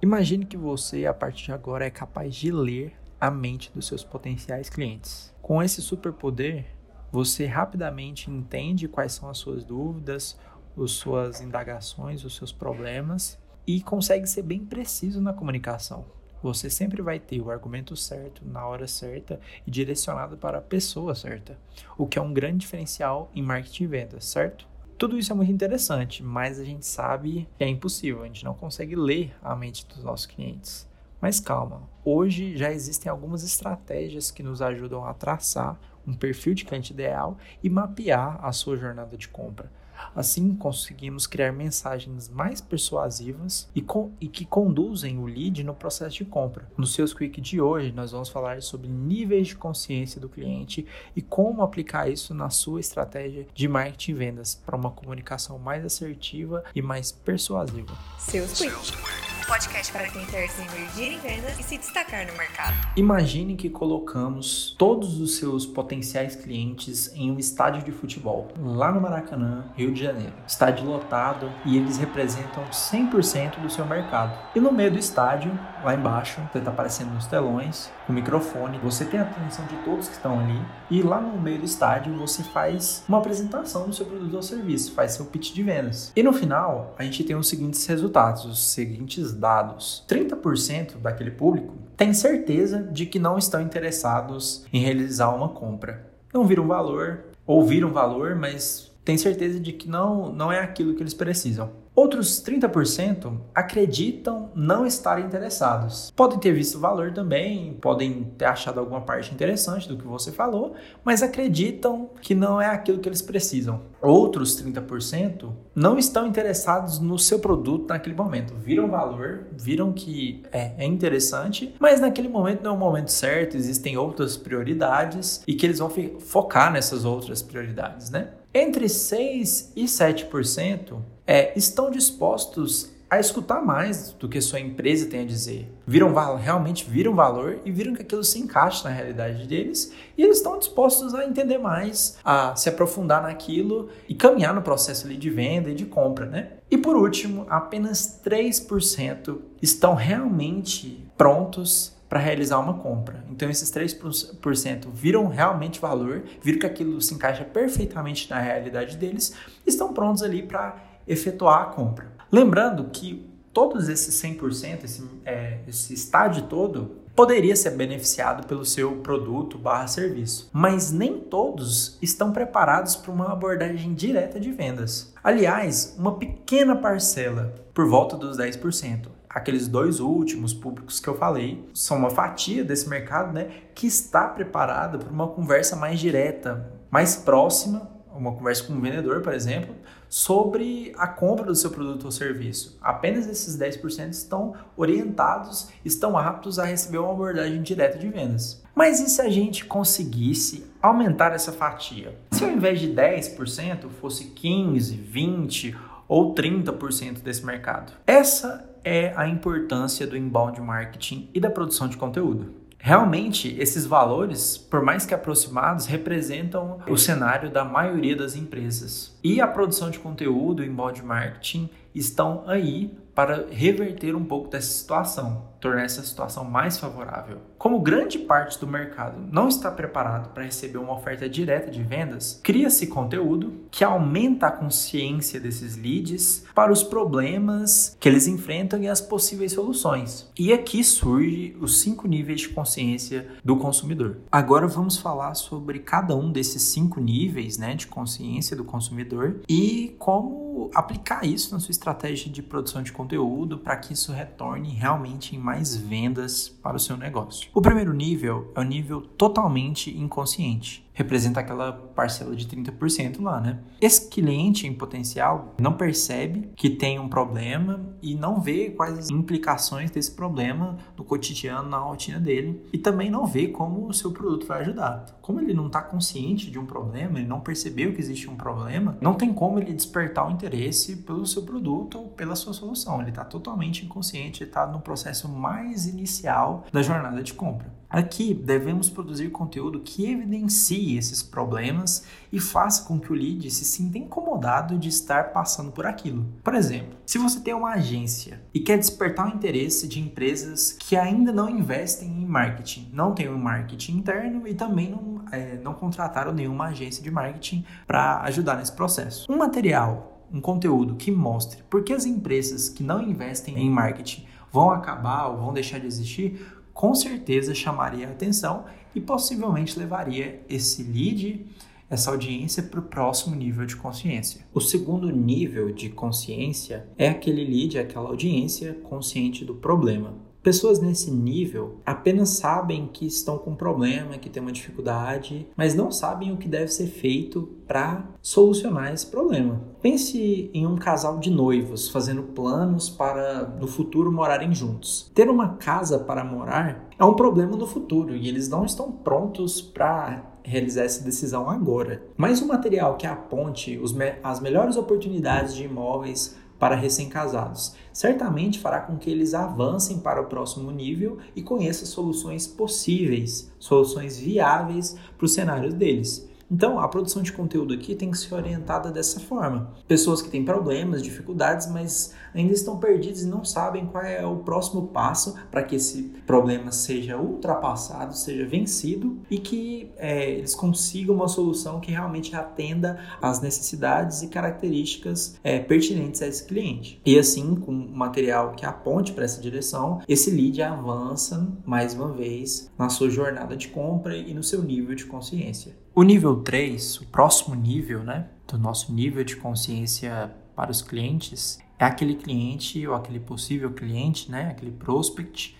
Imagine que você, a partir de agora, é capaz de ler a mente dos seus potenciais clientes. Com esse superpoder, você rapidamente entende quais são as suas dúvidas, as suas indagações, os seus problemas e consegue ser bem preciso na comunicação. Você sempre vai ter o argumento certo, na hora certa e direcionado para a pessoa certa, o que é um grande diferencial em marketing e vendas, certo? Tudo isso é muito interessante, mas a gente sabe que é impossível, a gente não consegue ler a mente dos nossos clientes. Mas calma, hoje já existem algumas estratégias que nos ajudam a traçar um perfil de cliente ideal e mapear a sua jornada de compra. Assim, conseguimos criar mensagens mais persuasivas e, com, e, que conduzem o lead no processo de compra. No Seus Quick de hoje, nós vamos falar sobre níveis de consciência do cliente e como aplicar isso na sua estratégia de marketing e vendas para uma comunicação mais assertiva e mais persuasiva. Seus Quick podcast para quem quer se emergir em vendas e se destacar no mercado. Imagine que colocamos todos os seus potenciais clientes em um estádio de futebol, lá no Maracanã, Rio de Janeiro. Estádio lotado e eles representam 100% do seu mercado. E no meio do estádio, lá embaixo, você está aparecendo nos telões, o microfone, você tem a atenção de todos que estão ali. E lá no meio do estádio, você faz uma apresentação do seu produto ou serviço, faz seu pitch de vendas. E no final, a gente tem os seguintes resultados, os seguintes dados. 30% daquele público tem certeza de que não estão interessados em realizar uma compra. Não viram valor, ou viram valor, mas tem certeza de que não, não é aquilo que eles precisam. Outros 30% acreditam não estar interessados. Podem ter visto valor também, podem ter achado alguma parte interessante do que você falou, mas acreditam que não é aquilo que eles precisam. Outros 30% não estão interessados no seu produto naquele momento. Viram valor, viram que é, é interessante, mas naquele momento não é o momento certo, existem outras prioridades e que eles vão focar nessas outras prioridades, né? Entre 6 e 7% é, estão dispostos a escutar mais do que sua empresa tem a dizer. Viram realmente viram valor e viram que aquilo se encaixa na realidade deles e eles estão dispostos a entender mais, a se aprofundar naquilo e caminhar no processo ali de venda e de compra, né? E por último, apenas 3% estão realmente prontos para realizar uma compra. Então esses 3% viram realmente valor, viram que aquilo se encaixa perfeitamente na realidade deles, estão prontos ali para efetuar a compra. Lembrando que todos esses 100%, esse, é, esse estádio todo, poderia ser beneficiado pelo seu produto barra serviço, mas nem todos estão preparados para uma abordagem direta de vendas. Aliás, uma pequena parcela, por volta dos 10%, aqueles dois últimos públicos que eu falei, são uma fatia desse mercado né, que está preparada para uma conversa mais direta, mais próxima uma conversa com um vendedor, por exemplo, sobre a compra do seu produto ou serviço. Apenas esses 10% estão orientados, estão aptos a receber uma abordagem direta de vendas. Mas e se a gente conseguisse aumentar essa fatia? Se ao invés de 10% fosse 15, 20 ou 30% desse mercado? Essa é a importância do inbound marketing e da produção de conteúdo. Realmente, esses valores, por mais que aproximados, representam o cenário da maioria das empresas. E a produção de conteúdo e inbound marketing estão aí para reverter um pouco dessa situação, tornar essa situação mais favorável. Como grande parte do mercado não está preparado para receber uma oferta direta de vendas, cria-se conteúdo que aumenta a consciência desses leads para os problemas que eles enfrentam e as possíveis soluções. E aqui surge os cinco níveis de consciência do consumidor. Agora vamos falar sobre cada um desses cinco níveis né, de consciência do consumidor e como aplicar isso na sua estratégia de produção de conteúdo para que isso retorne realmente em mais vendas para o seu negócio. O primeiro nível é o nível totalmente inconsciente representa aquela parcela de 30% lá, né? Esse cliente em potencial não percebe que tem um problema e não vê quais as implicações desse problema no cotidiano, na rotina dele e também não vê como o seu produto vai ajudar. Como ele não está consciente de um problema, ele não percebeu que existe um problema, não tem como ele despertar o interesse pelo seu produto ou pela sua solução. Ele está totalmente inconsciente, está no processo mais inicial da jornada de compra. Aqui devemos produzir conteúdo que evidencie esses problemas e faça com que o lead se sinta incomodado de estar passando por aquilo. Por exemplo, se você tem uma agência e quer despertar o interesse de empresas que ainda não investem em marketing, não tem um marketing interno e também não, é, não contrataram nenhuma agência de marketing para ajudar nesse processo. Um material, um conteúdo que mostre por que as empresas que não investem em marketing vão acabar ou vão deixar de existir, com certeza chamaria a atenção e possivelmente levaria esse lead, essa audiência para o próximo nível de consciência. O segundo nível de consciência é aquele lead, aquela audiência consciente do problema. Pessoas nesse nível apenas sabem que estão com um problema, que tem uma dificuldade, mas não sabem o que deve ser feito para solucionar esse problema. Pense em um casal de noivos fazendo planos para no futuro morarem juntos. Ter uma casa para morar é um problema no futuro e eles não estão prontos para realizar essa decisão agora. Mas o material que aponte as melhores oportunidades de imóveis para recém-casados. Certamente fará com que eles avancem para o próximo nível e conheçam soluções possíveis, soluções viáveis para os cenários deles. Então, a produção de conteúdo aqui tem que ser orientada dessa forma. Pessoas que têm problemas, dificuldades, mas ainda estão perdidos e não sabem qual é o próximo passo para que esse problema seja ultrapassado, seja vencido e que é, eles consigam uma solução que realmente atenda às necessidades e características é, pertinentes a esse cliente. E assim, com material que aponte para essa direção, esse lead avança mais uma vez na sua jornada de compra e no seu nível de consciência. O nível 3, o próximo nível, né, do nosso nível de consciência para os clientes, é aquele cliente ou aquele possível cliente, né, aquele prospect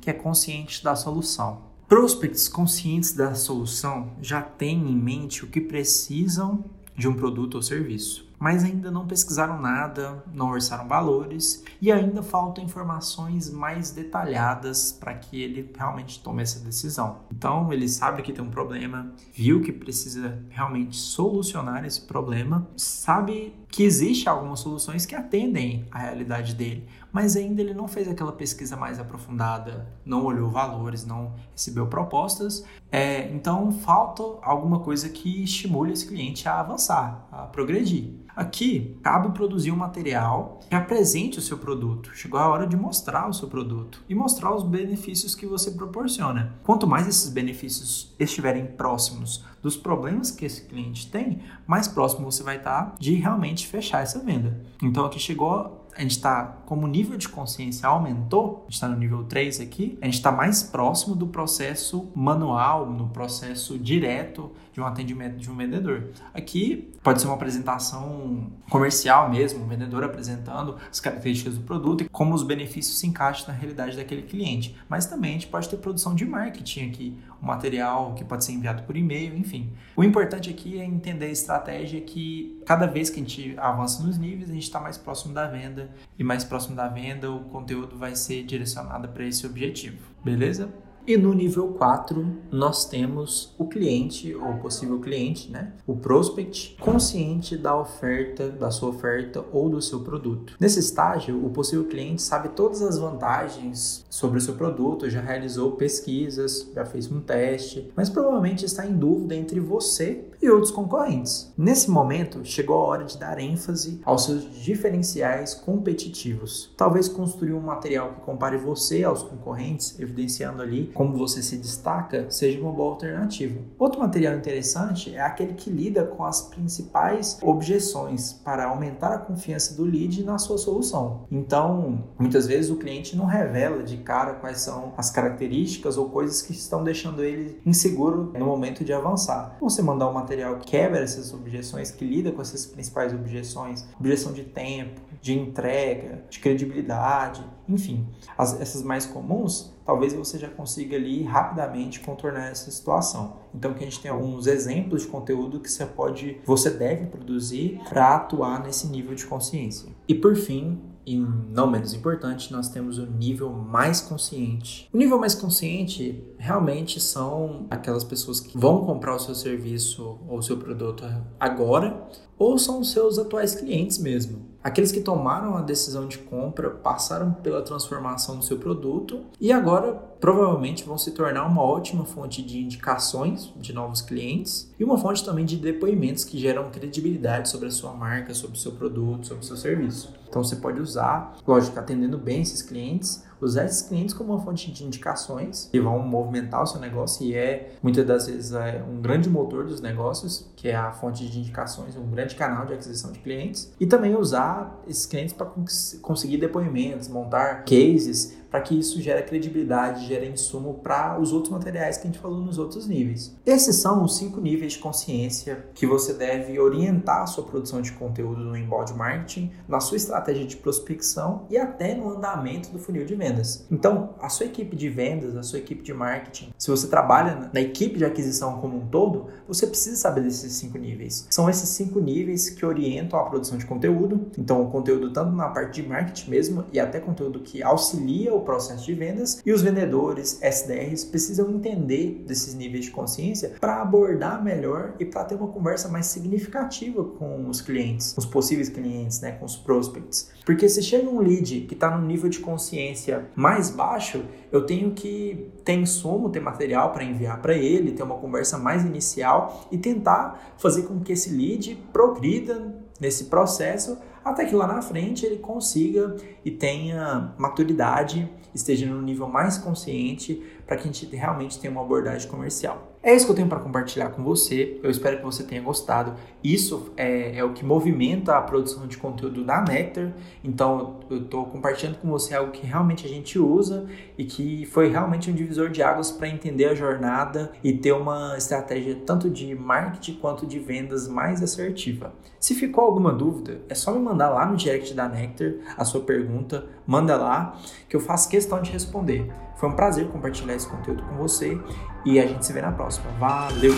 que é consciente da solução. Prospects conscientes da solução já têm em mente o que precisam de um produto ou serviço mas ainda não pesquisaram nada, não orçaram valores e ainda faltam informações mais detalhadas para que ele realmente tome essa decisão. Então, ele sabe que tem um problema, viu que precisa realmente solucionar esse problema, sabe que existe algumas soluções que atendem à realidade dele, mas ainda ele não fez aquela pesquisa mais aprofundada, não olhou valores, não recebeu propostas. É, então falta alguma coisa que estimule esse cliente a avançar, a progredir. Aqui cabe produzir um material que apresente o seu produto. Chegou a hora de mostrar o seu produto e mostrar os benefícios que você proporciona. Quanto mais esses benefícios estiverem próximos dos problemas que esse cliente tem, mais próximo você vai estar de realmente fechar essa venda. Então aqui chegou a gente está, como o nível de consciência aumentou, a gente está no nível 3 aqui, a gente está mais próximo do processo manual, no processo direto de um atendimento de um vendedor. Aqui pode ser uma apresentação comercial mesmo, um vendedor apresentando as características do produto e como os benefícios se encaixam na realidade daquele cliente. Mas também a gente pode ter produção de marketing aqui, um material que pode ser enviado por e-mail, enfim. O importante aqui é entender a estratégia que cada vez que a gente avança nos níveis, a gente está mais próximo da venda e mais próximo da venda, o conteúdo vai ser direcionado para esse objetivo. Beleza? E no nível 4, nós temos o cliente ou possível cliente, né? O prospect, consciente da oferta, da sua oferta ou do seu produto. Nesse estágio, o possível cliente sabe todas as vantagens sobre o seu produto, já realizou pesquisas, já fez um teste, mas provavelmente está em dúvida entre você e outros concorrentes. Nesse momento, chegou a hora de dar ênfase aos seus diferenciais competitivos. Talvez construir um material que compare você aos concorrentes, evidenciando ali como você se destaca, seja uma boa alternativa. Outro material interessante é aquele que lida com as principais objeções para aumentar a confiança do lead na sua solução. Então, muitas vezes o cliente não revela de cara quais são as características ou coisas que estão deixando ele inseguro no momento de avançar. Você mandar um material que quebra essas objeções, que lida com essas principais objeções, objeção de tempo, de entrega, de credibilidade, enfim, as, essas mais comuns, talvez você já consiga ali rapidamente contornar essa situação. Então, aqui a gente tem alguns exemplos de conteúdo que você pode, você deve produzir para atuar nesse nível de consciência. E por fim, e não menos importante, nós temos o nível mais consciente. O nível mais consciente realmente são aquelas pessoas que vão comprar o seu serviço ou o seu produto agora, ou são os seus atuais clientes mesmo. Aqueles que tomaram a decisão de compra passaram pela transformação do seu produto e agora provavelmente vão se tornar uma ótima fonte de indicações de novos clientes e uma fonte também de depoimentos que geram credibilidade sobre a sua marca, sobre o seu produto, sobre o seu serviço. Então você pode usar, lógico, atendendo bem esses clientes, usar esses clientes como uma fonte de indicações que vão movimentar o seu negócio e é muitas das vezes é um grande motor dos negócios, que é a fonte de indicações, um grande canal de aquisição de clientes, e também usar esses clientes para conseguir depoimentos, montar cases para que isso gere credibilidade, gere insumo para os outros materiais que a gente falou nos outros níveis. Esses são os cinco níveis de consciência que você deve orientar a sua produção de conteúdo no inbound marketing, na sua estratégia de prospecção e até no andamento do funil de vendas. Então, a sua equipe de vendas, a sua equipe de marketing, se você trabalha na equipe de aquisição como um todo, você precisa saber desses cinco níveis. São esses cinco níveis que orientam a produção de conteúdo. Então, o conteúdo tanto na parte de marketing mesmo e até conteúdo que auxilia o processo de vendas e os vendedores, SDRs, precisam entender desses níveis de consciência para abordar melhor e para ter uma conversa mais significativa com os clientes, os possíveis clientes, né, com os prospects. Porque se chega um lead que está no nível de consciência mais baixo, eu tenho que ter insumo, ter material para enviar para ele, ter uma conversa mais inicial e tentar fazer com que esse lead progrida nesse processo até que lá na frente ele consiga e tenha maturidade, esteja no nível mais consciente para que a gente realmente tenha uma abordagem comercial. É isso que eu tenho para compartilhar com você. Eu espero que você tenha gostado. Isso é, é o que movimenta a produção de conteúdo da Nectar. Então, eu estou compartilhando com você algo que realmente a gente usa e que foi realmente um divisor de águas para entender a jornada e ter uma estratégia tanto de marketing quanto de vendas mais assertiva. Se ficou alguma dúvida, é só me mandar lá no direct da Nectar a sua pergunta. Manda lá que eu faço questão de responder. Foi um prazer compartilhar esse conteúdo com você e a gente se vê na próxima. Valeu!